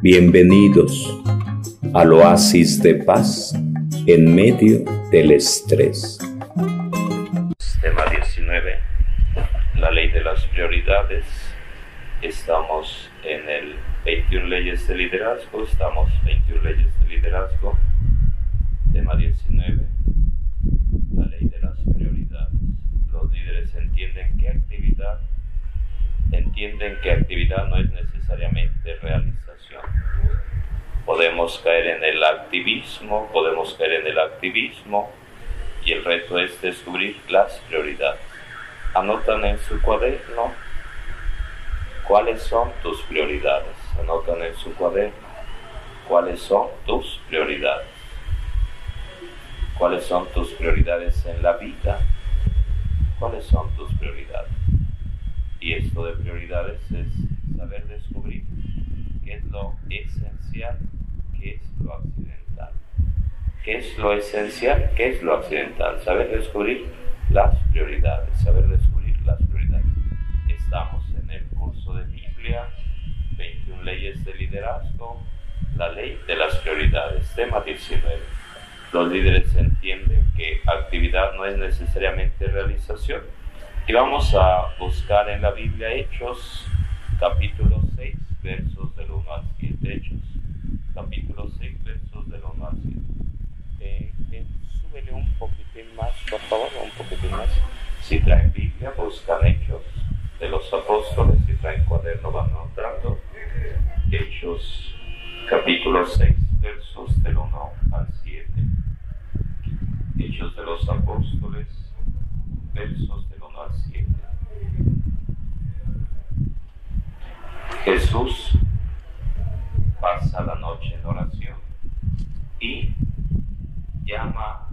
Bienvenidos al oasis de paz en medio del estrés. Tema 19, la ley de las prioridades. Estamos en el 21 leyes de liderazgo, estamos 21 leyes de liderazgo. Tema 19, la ley de las prioridades. Los líderes entienden qué actividad entienden que actividad no es necesariamente realización. Podemos caer en el activismo, podemos caer en el activismo y el reto es descubrir las prioridades. Anotan en su cuaderno cuáles son tus prioridades. Anotan en su cuaderno cuáles son tus prioridades. ¿Cuáles son tus prioridades en la vida? ¿Cuáles son tus prioridades? Y esto de prioridades es saber descubrir qué es lo esencial, qué es lo accidental. ¿Qué es lo esencial? ¿Qué es lo accidental? Saber descubrir las prioridades, saber descubrir las prioridades. Estamos en el curso de Biblia, 21 leyes de liderazgo, la ley de las prioridades, tema 19. Los líderes entienden que actividad no es necesariamente realización y vamos a buscar en la Biblia Hechos, capítulo 6, versos del 1 al 7. Hechos, capítulo 6, versos del 1 al 7. Eh, eh, súbele un poquitín más, por favor, un poquitín más. Si traen Biblia, buscan Hechos de los Apóstoles. Si traen cuaderno, van anotando. Hechos, capítulo 6, versos del 1 al 7. Hechos de los Apóstoles, versos del 1 al 7. Jesús pasa la noche en oración y llama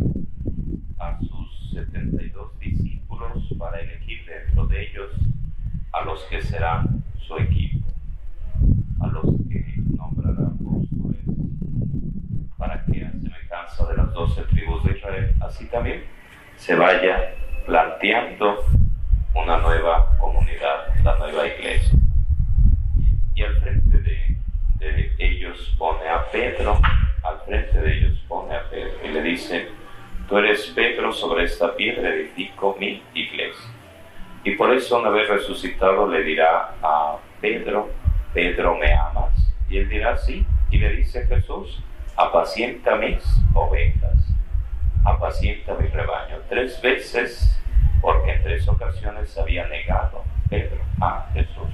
a sus 72 discípulos para elegir dentro de ellos a los que serán su equipo, a los que nombrará apóstoles, para que a semejanza de las doce tribus de Israel, así también se vaya planteando una nueva comunidad, la nueva iglesia. Y al frente de, de, ellos pone a Pedro, al frente de ellos pone a Pedro y le dice, tú eres Pedro, sobre esta piedra edifico mi iglesia. Y por eso una vez resucitado le dirá a Pedro, Pedro, ¿me amas? Y él dirá, sí. Y le dice Jesús, apacienta mis ovejas, apacienta mi rebaño. Tres veces, porque en tres ocasiones había negado Pedro a Jesús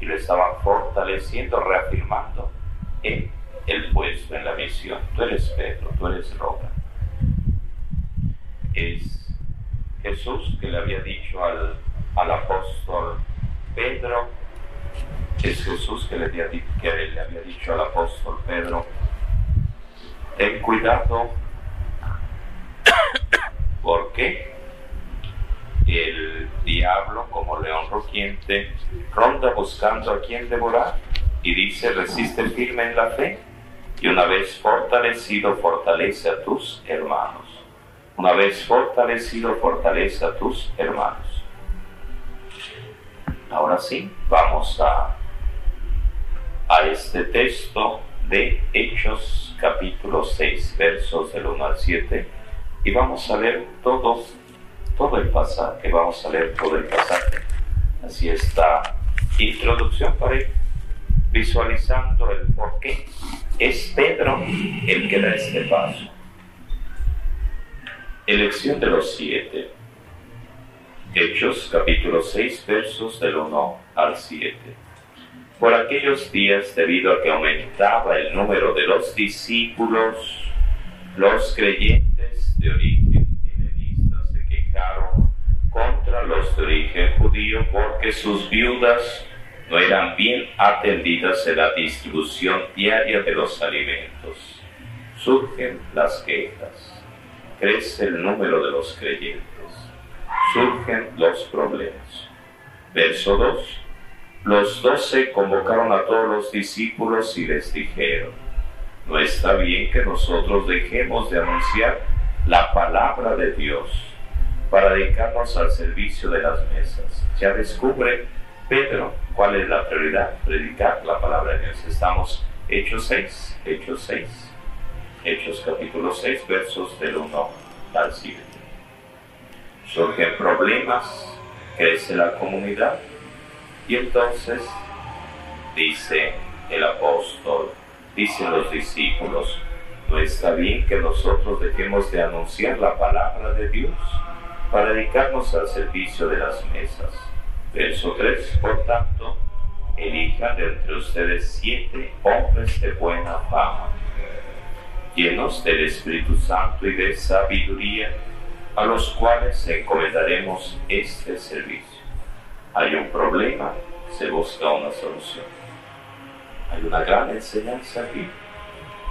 y lo estaba fortaleciendo, reafirmando en el puesto, en la misión. Tú eres Pedro, tú eres roca. Es Jesús que le había dicho al, al apóstol Pedro, es Jesús que le, había, que le había dicho al apóstol Pedro, ten cuidado porque el diablo, como león rugiente, ronda buscando a quien devorar y dice, resiste firme en la fe y una vez fortalecido, fortalece a tus hermanos. Una vez fortalecido, fortalece a tus hermanos. Ahora sí, vamos a, a este texto de Hechos capítulo 6, versos del 1 al 7, y vamos a leer todos, todo el pasaje, vamos a leer todo el pasaje. Así esta introducción para ir visualizando el por qué es Pedro el que da este paso. Elección de los siete. Hechos capítulo 6 versos del 1 al 7. Por aquellos días, debido a que aumentaba el número de los discípulos, los creyentes de origen helenista se quejaron contra los de origen judío porque sus viudas no eran bien atendidas en la distribución diaria de los alimentos. Surgen las quejas, crece el número de los creyentes, surgen los problemas. Verso 2. Los doce convocaron a todos los discípulos y les dijeron, no está bien que nosotros dejemos de anunciar la palabra de Dios para dedicarnos al servicio de las mesas. Ya descubre Pedro cuál es la prioridad, predicar la palabra de Dios. Estamos Hechos 6, Hechos 6, Hechos capítulo 6, versos del 1 al 7. Surgen problemas, crece la comunidad y entonces dice el apóstol, dicen los discípulos, no está bien que nosotros dejemos de anunciar la palabra de Dios para dedicarnos al servicio de las mesas. Verso 3, por tanto, elijan de entre ustedes siete hombres de buena fama, llenos del Espíritu Santo y de sabiduría, a los cuales encomendaremos este servicio. Hay un problema, se busca una solución. Hay una gran enseñanza aquí.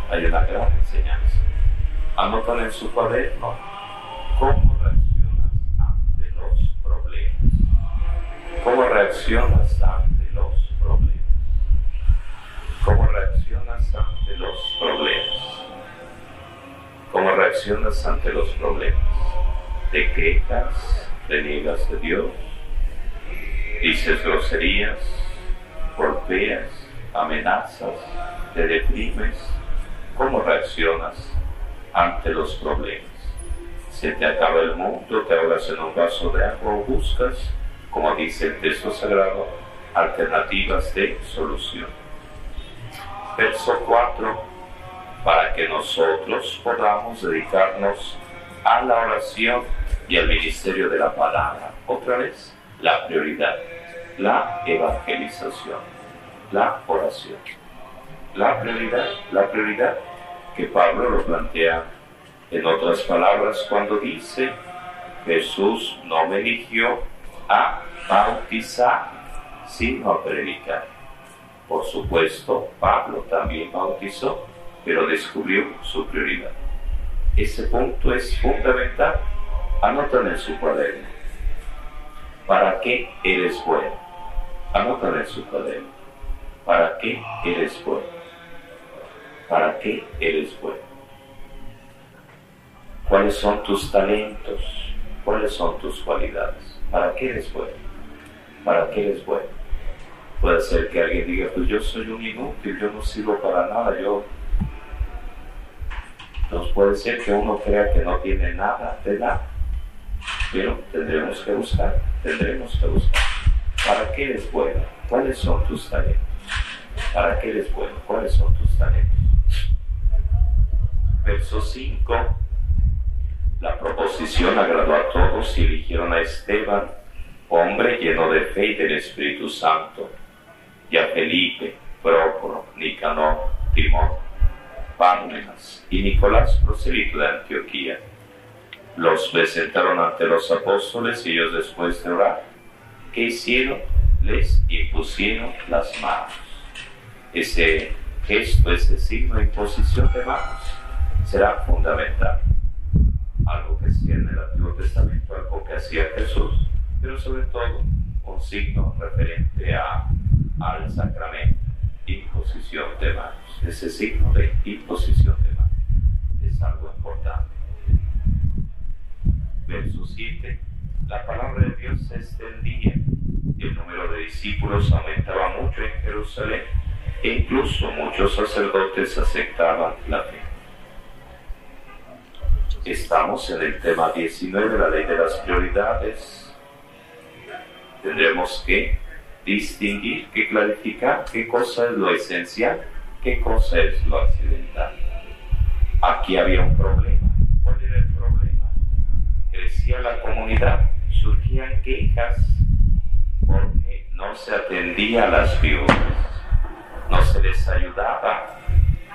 Hay una gran enseñanza. Anotan en su cuaderno cómo reaccionas ante los problemas. Cómo reaccionas ante los problemas. Cómo reaccionas ante los problemas. Cómo reaccionas ante los problemas. Te quejas, niegas de Dios, dices groserías, golpeas, amenazas, te deprimes, ¿cómo reaccionas ante los problemas? Se te acaba el mundo, te ahogas en un vaso de agua o buscas, como dice el texto sagrado, alternativas de solución. Verso 4, para que nosotros podamos dedicarnos a la oración y al ministerio de la palabra. Otra vez, la prioridad, la evangelización, la oración. La prioridad, la prioridad que Pablo lo plantea en otras palabras cuando dice, Jesús no me eligió a bautizar, sino a predicar. Por supuesto, Pablo también bautizó, pero descubrió su prioridad. Ese punto es fundamental. Anotan en su cuaderno. ¿Para qué eres bueno? Anótalo en su cuaderno. ¿Para qué eres bueno? ¿Para qué eres bueno? ¿Cuáles son tus talentos? ¿Cuáles son tus cualidades? ¿Para qué eres bueno? ¿Para qué eres bueno? Puede ser que alguien diga, pues yo soy un inútil, yo no sirvo para nada, yo... Entonces puede ser que uno crea que no tiene nada de nada pero tendremos que buscar, tendremos que buscar. ¿Para qué eres bueno? ¿Cuáles son tus talentos? ¿Para qué eres bueno? ¿Cuáles son tus talentos? Verso 5. La proposición agradó a todos y eligieron a Esteban, hombre lleno de fe y del Espíritu Santo, y a Felipe, Prócoro, Nicanor, Timón, Pármenas y Nicolás, prosélito de Antioquía los presentaron ante los apóstoles y ellos después de orar, ¿qué hicieron? Les impusieron las manos. Ese gesto, ese signo de imposición de manos será fundamental. Algo que hacía en el Antiguo Testamento, algo que hacía Jesús, pero sobre todo un signo referente a, al sacramento, imposición de manos. Ese signo de imposición de manos es algo importante verso 7, la palabra de Dios se extendía y el número de discípulos aumentaba mucho en Jerusalén e incluso muchos sacerdotes aceptaban la fe. Estamos en el tema 19 de la ley de las prioridades. Tendremos que distinguir, que clarificar qué cosa es lo esencial, qué cosa es lo accidental. Aquí había un problema crecía comunidad, surgían quejas porque no se atendía a las viudas, no se les ayudaba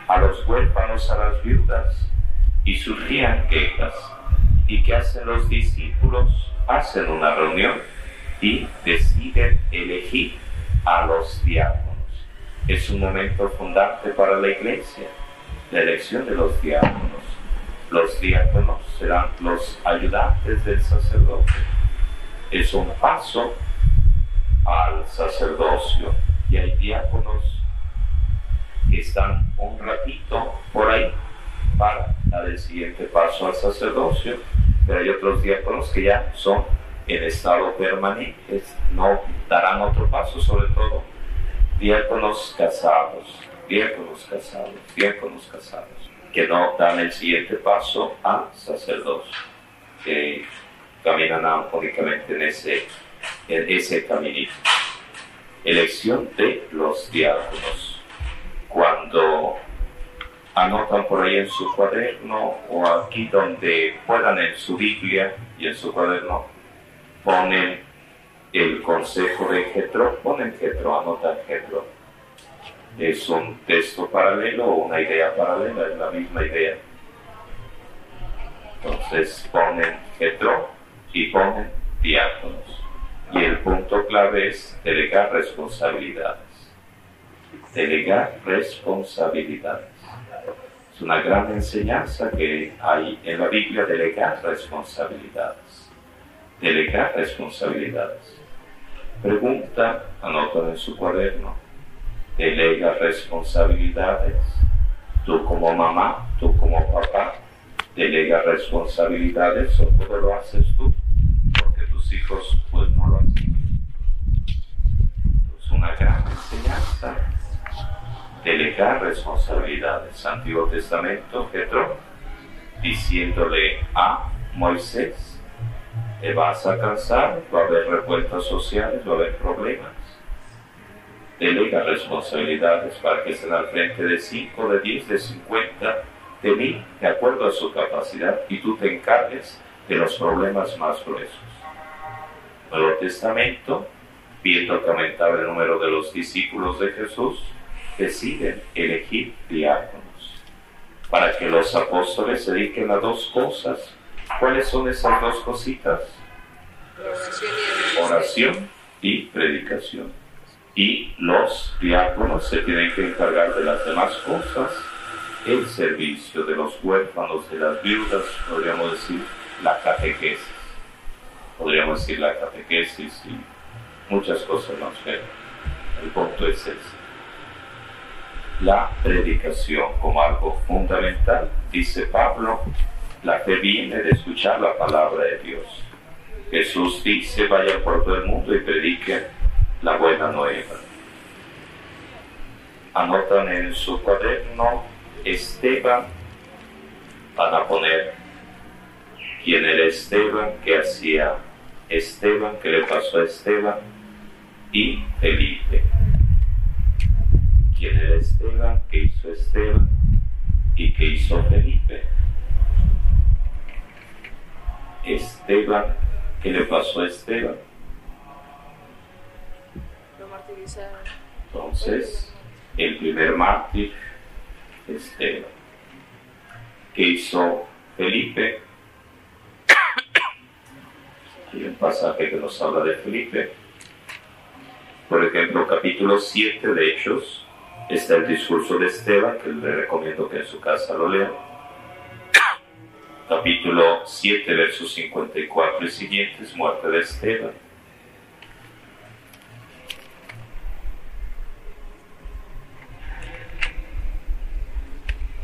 a los huérfanos, a las viudas, y surgían quejas. ¿Y qué hacen los discípulos? Hacen una reunión y deciden elegir a los diáconos. Es un momento fundante para la iglesia, la elección de los diáconos los diáconos serán los ayudantes del sacerdote. Es un paso al sacerdocio. Y hay diáconos que están un ratito por ahí para dar el siguiente paso al sacerdocio, pero hay otros diáconos que ya son en estado permanente, no darán otro paso, sobre todo diáconos casados, diáconos casados, diáconos casados, que no dan el siguiente paso a sacerdocio, que caminan únicamente en ese, en caminito. Elección de los diáconos. Cuando anotan por ahí en su cuaderno o aquí donde puedan en su Biblia y en su cuaderno, ponen el consejo de Getro, ponen Getro, anotan Getro. Es un texto paralelo o una idea paralela, es la misma idea. Entonces ponen Getro y ponen diáconos. Y el punto clave es delegar responsabilidades. Delegar responsabilidades. Es una gran enseñanza que hay en la Biblia, delegar responsabilidades. Delegar responsabilidades. Pregunta, anotan en su cuaderno, delega responsabilidades. Tú como mamá, tú como papá, delega responsabilidades o todo lo haces tú, porque tus hijos pues no lo hacen. Es una gran enseñanza. Delegar responsabilidades. Antiguo Testamento, Petro, diciéndole a Moisés, te vas a cansar, va a haber revueltas sociales, va a haber problemas. Delega responsabilidades para que estén al frente de 5, de 10, de 50, de mí, de acuerdo a su capacidad, y tú te encargues de los problemas más gruesos. Nuevo Testamento, viendo que aumentaba el número de los discípulos de Jesús, deciden elegir diáconos para que los apóstoles se dediquen a dos cosas ¿Cuáles son esas dos cositas? Oración y predicación. Y los diáconos se tienen que encargar de las demás cosas, el servicio de los huérfanos, de las viudas, podríamos decir la catequesis. Podríamos decir la catequesis y muchas cosas más, pero el punto es ese. La predicación como algo fundamental, dice Pablo, la fe viene de escuchar la palabra de Dios. Jesús dice, vayan por todo el mundo y prediquen la buena nueva. Anotan en su cuaderno Esteban, van a poner quién era Esteban, qué hacía Esteban, qué le pasó a Esteban y Felipe. ¿Quién era Esteban? ¿Qué hizo Esteban? ¿Y qué hizo Felipe? Esteban, ¿qué le pasó a Esteban? Entonces, el primer mártir, Esteban. ¿Qué hizo Felipe? Hay un pasaje que nos habla de Felipe. Por ejemplo, capítulo 7 de Hechos, está el discurso de Esteban, que le recomiendo que en su casa lo lean capítulo 7, versos 54 y siguientes, muerte de Esteban.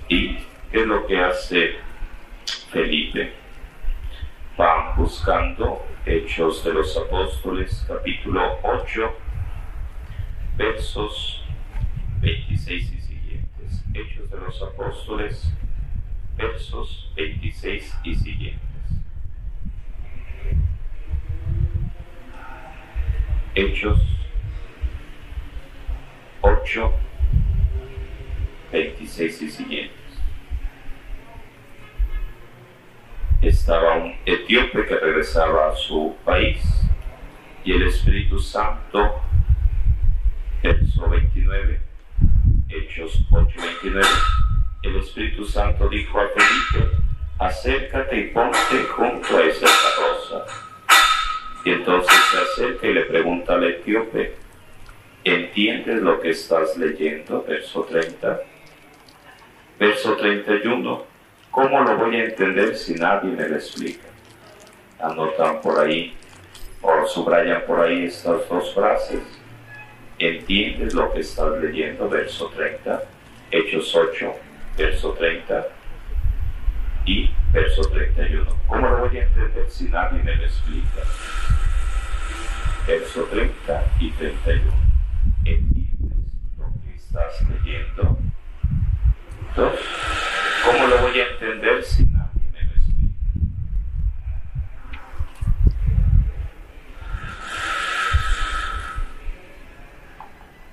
¿Y qué es lo que hace Felipe? Van buscando Hechos de los Apóstoles, capítulo 8, versos 26 y siguientes. Hechos de los Apóstoles, versos 26 y siguientes. Hechos 8, 26 y siguientes. Estaba un etíope que regresaba a su país y el Espíritu Santo, verso 29, Hechos 8, 29 el Espíritu Santo dijo a Felipe, acércate y ponte junto a esa rosa. Y entonces se acerca y le pregunta al etíope, ¿entiendes lo que estás leyendo? Verso 30. Verso 31. ¿Cómo lo voy a entender si nadie me lo explica? Anotan por ahí o subrayan por ahí estas dos frases. ¿Entiendes lo que estás leyendo? Verso 30. Hechos 8, verso 30 y verso 31. ¿Cómo lo voy a entender si nadie me lo explica? Verso 30 y 31. ¿Entiendes lo que estás leyendo? Santo, ¿cómo lo voy a entender si nadie me lo explica?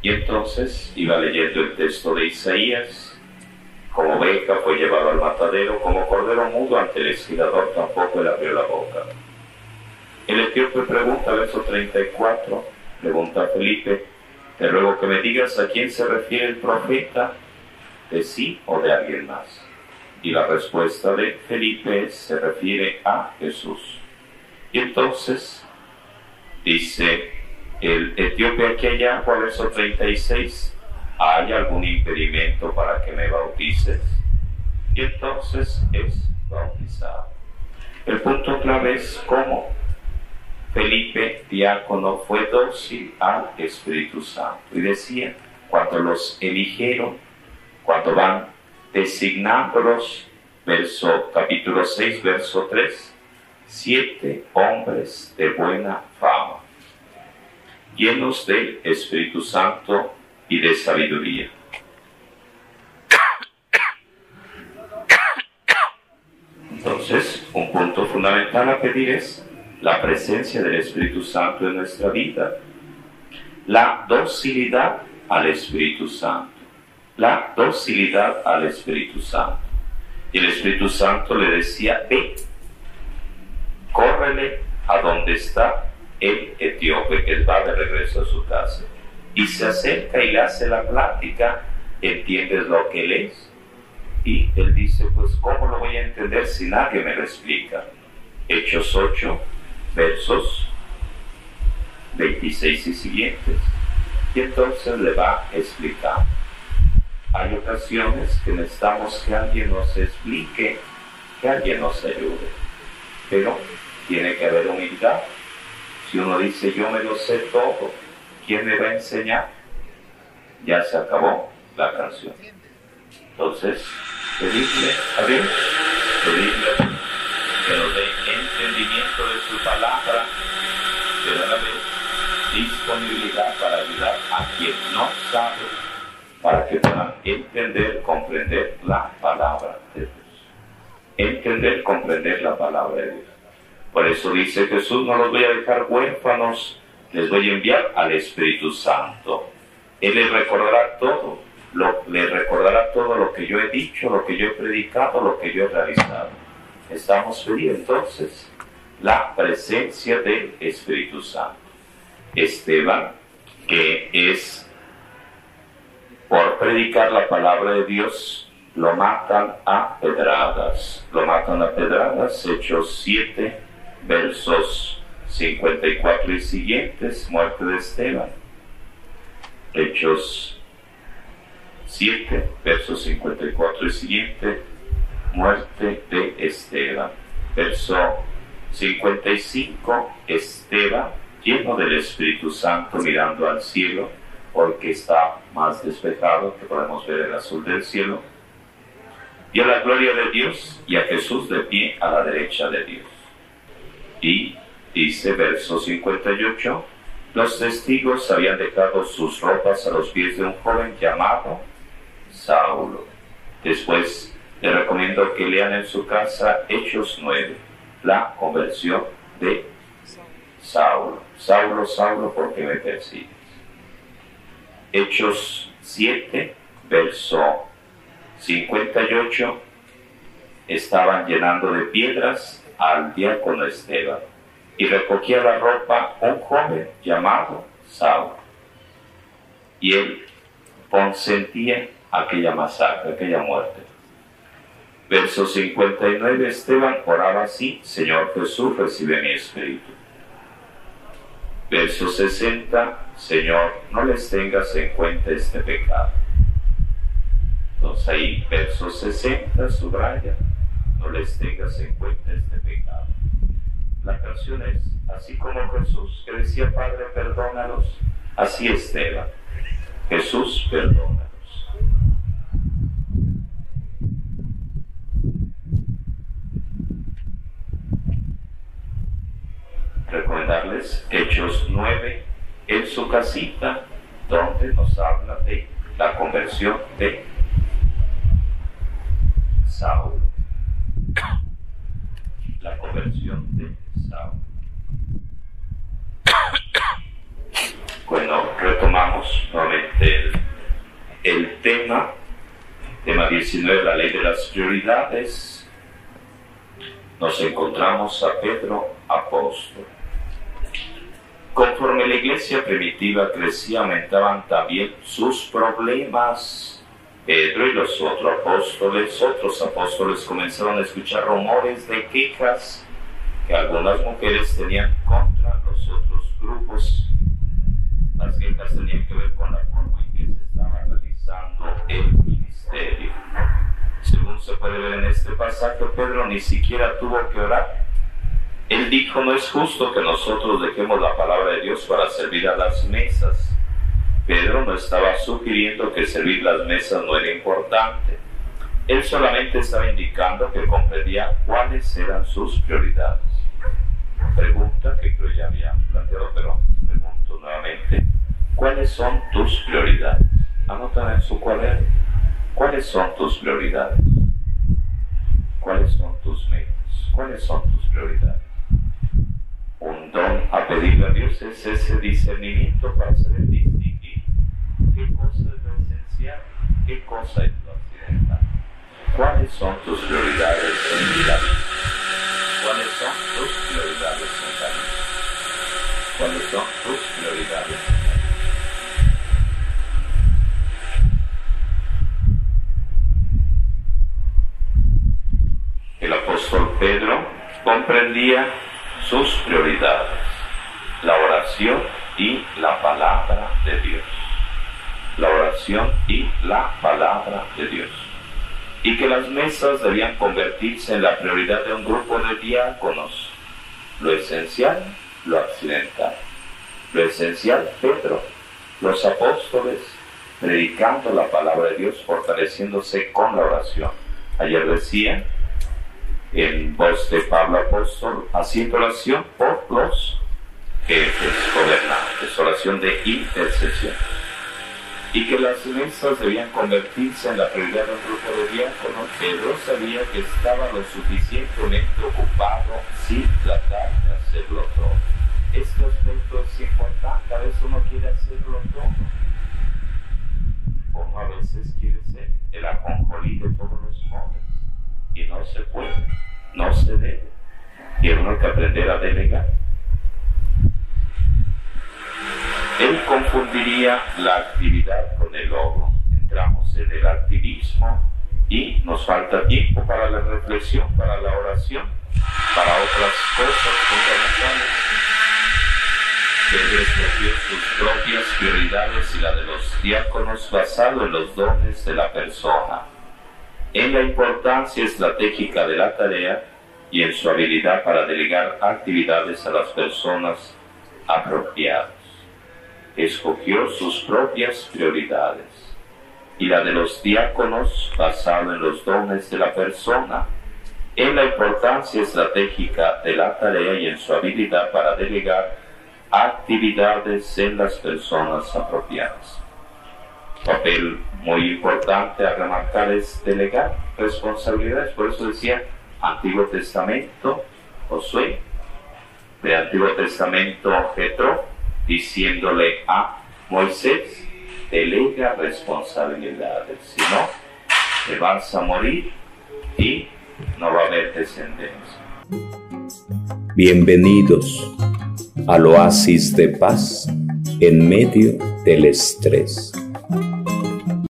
Y entonces iba leyendo el texto de Isaías, como beca fue llevado al matadero, como cordero mudo ante el esquilador tampoco le abrió la boca. El etíope pregunta, verso 34, pregunta a Felipe, te ruego que me digas a quién se refiere el profeta, de sí o de alguien más. Y la respuesta de Felipe se refiere a Jesús. Y entonces dice el etíope aquí allá, verso 36, ¿hay algún impedimento para que me bautices? Y entonces es bautizado. El punto clave es cómo Felipe, diácono, fue dócil al Espíritu Santo. Y decía, cuando los eligieron, cuando van designándolos, verso capítulo 6, verso 3, siete hombres de buena fama, llenos del Espíritu Santo y de sabiduría. Entonces, un punto fundamental a pedir es la presencia del Espíritu Santo en nuestra vida, la docilidad al Espíritu Santo, la docilidad al Espíritu Santo. Y el Espíritu Santo le decía, ve, córrele a donde está el etíope que va de regreso a su casa. Y se acerca y le hace la plática, entiendes lo que él es. Y él dice, pues ¿cómo lo voy a entender si nadie me lo explica? Hechos 8, versos 26 y siguientes. Y entonces le va a explicar. Hay ocasiones que necesitamos que alguien nos explique, que alguien nos ayude. Pero tiene que haber humildad. Si uno dice yo me lo sé todo, ¿quién me va a enseñar? Ya se acabó la canción. Entonces, pedirle a Dios, pedirle que nos dé entendimiento de su palabra, pero a la vez disponibilidad para ayudar a quien no sabe, para que puedan entender, comprender la palabra de Dios. Entender, comprender la palabra de Dios. Por eso dice Jesús, no los voy a dejar huérfanos, les voy a enviar al Espíritu Santo. Él les recordará todo, lo, les recordará todo lo que yo he dicho, lo que yo he predicado, lo que yo he realizado estamos pidiendo entonces la presencia del Espíritu Santo. Esteban, que es por predicar la palabra de Dios, lo matan a pedradas. Lo matan a pedradas, Hechos 7, versos 54 y siguientes, muerte de Esteban. Hechos 7, versos 54 y siguientes muerte de Esteban. Verso 55, Esteban, lleno del Espíritu Santo, mirando al cielo, porque está más despejado que podemos ver el azul del cielo, y a la gloria de Dios y a Jesús de pie a la derecha de Dios. Y dice verso 58, los testigos habían dejado sus ropas a los pies de un joven llamado Saulo. Después le recomiendo que lean en su casa Hechos 9, la conversión de Saulo. Saulo, Saulo, ¿por qué me persigues? Hechos 7, verso 58, estaban llenando de piedras al diácono Esteban y recogía la ropa un joven llamado Saulo. Y él consentía aquella masacre, aquella muerte. Verso 59, Esteban oraba así, Señor Jesús, recibe mi espíritu. Verso 60, Señor, no les tengas en cuenta este pecado. Entonces ahí, verso 60, subraya, no les tengas en cuenta este pecado. La canción es, así como Jesús, que decía, Padre, perdónalos, así Esteban. Jesús, perdona. recomendarles Hechos 9 en su casita, donde nos habla de la conversión de Saulo. La conversión de Saulo. Bueno, retomamos nuevamente el, tema, tema 19, la ley de las prioridades. Nos encontramos a Pedro, apóstol. Conforme la iglesia primitiva crecía, aumentaban también sus problemas Pedro y los otros apóstoles, otros apóstoles comenzaron a escuchar rumores de quejas que algunas mujeres tenían contra los otros grupos. Las quejas tenían que ver con la forma en que se estaba realizando el ministerio. Según se puede ver en este pasaje, Pedro ni siquiera tuvo que orar. Él dijo, no es justo que nosotros dejemos la palabra de Dios para servir a las mesas Pedro no estaba sugiriendo que servir las mesas no era importante. Él solamente estaba indicando que comprendía cuáles eran sus prioridades. Pregunta que creo ya había planteado, pero pregunto nuevamente. ¿Cuáles son tus prioridades? Anotan en su cuaderno. ¿Cuáles son tus prioridades? ¿Cuáles son tus metas? ¿Cuáles son tus prioridades? A pedirle a Dios es ese discernimiento para ser distinto qué cosa es lo esencial, qué cosa es lo accidental. ¿Cuáles son tus prioridades en vida? ¿Cuáles son tus prioridades en la vida? ¿Cuáles son tus prioridades en vida? El apóstol Pedro comprendía sus prioridades, la oración y la palabra de Dios la oración y la palabra de Dios. Y que las mesas debían convertirse en la prioridad de un grupo de diáconos. Lo esencial, lo accidental. Lo esencial, Pedro, los apóstoles, predicando la palabra de Dios, fortaleciéndose con la oración. Ayer decía, en voz de Pablo Apóstol, haciendo oración por los jefes gobernantes, oración de intercesión. Y que las mesas debían convertirse en la prioridad de grupo de diáconos, Pedro sabía que estaba lo suficientemente ocupado sin tratar de hacerlo todo. Este aspecto es importante, a veces uno quiere hacerlo todo, como a veces quiere ser el aconjolí de todos los modos, y no se puede, no se debe, tiene uno que aprender a delegar. Él confundiría la actividad con el logro. Entramos en el activismo y nos falta tiempo para la reflexión, para la oración, para otras cosas fundamentales. Pedro escogió sus propias prioridades y la de los diáconos basado en los dones de la persona, en la importancia estratégica de la tarea y en su habilidad para delegar actividades a las personas apropiadas escogió sus propias prioridades y la de los diáconos basado en los dones de la persona, en la importancia estratégica de la tarea y en su habilidad para delegar actividades en las personas apropiadas. Papel muy importante a remarcar es delegar responsabilidades, por eso decía Antiguo Testamento, Josué, de Antiguo Testamento, Jetro, diciéndole a Moisés, delega responsabilidades, si no, te vas a morir y no va a haber descendencia. Bienvenidos al oasis de paz en medio del estrés.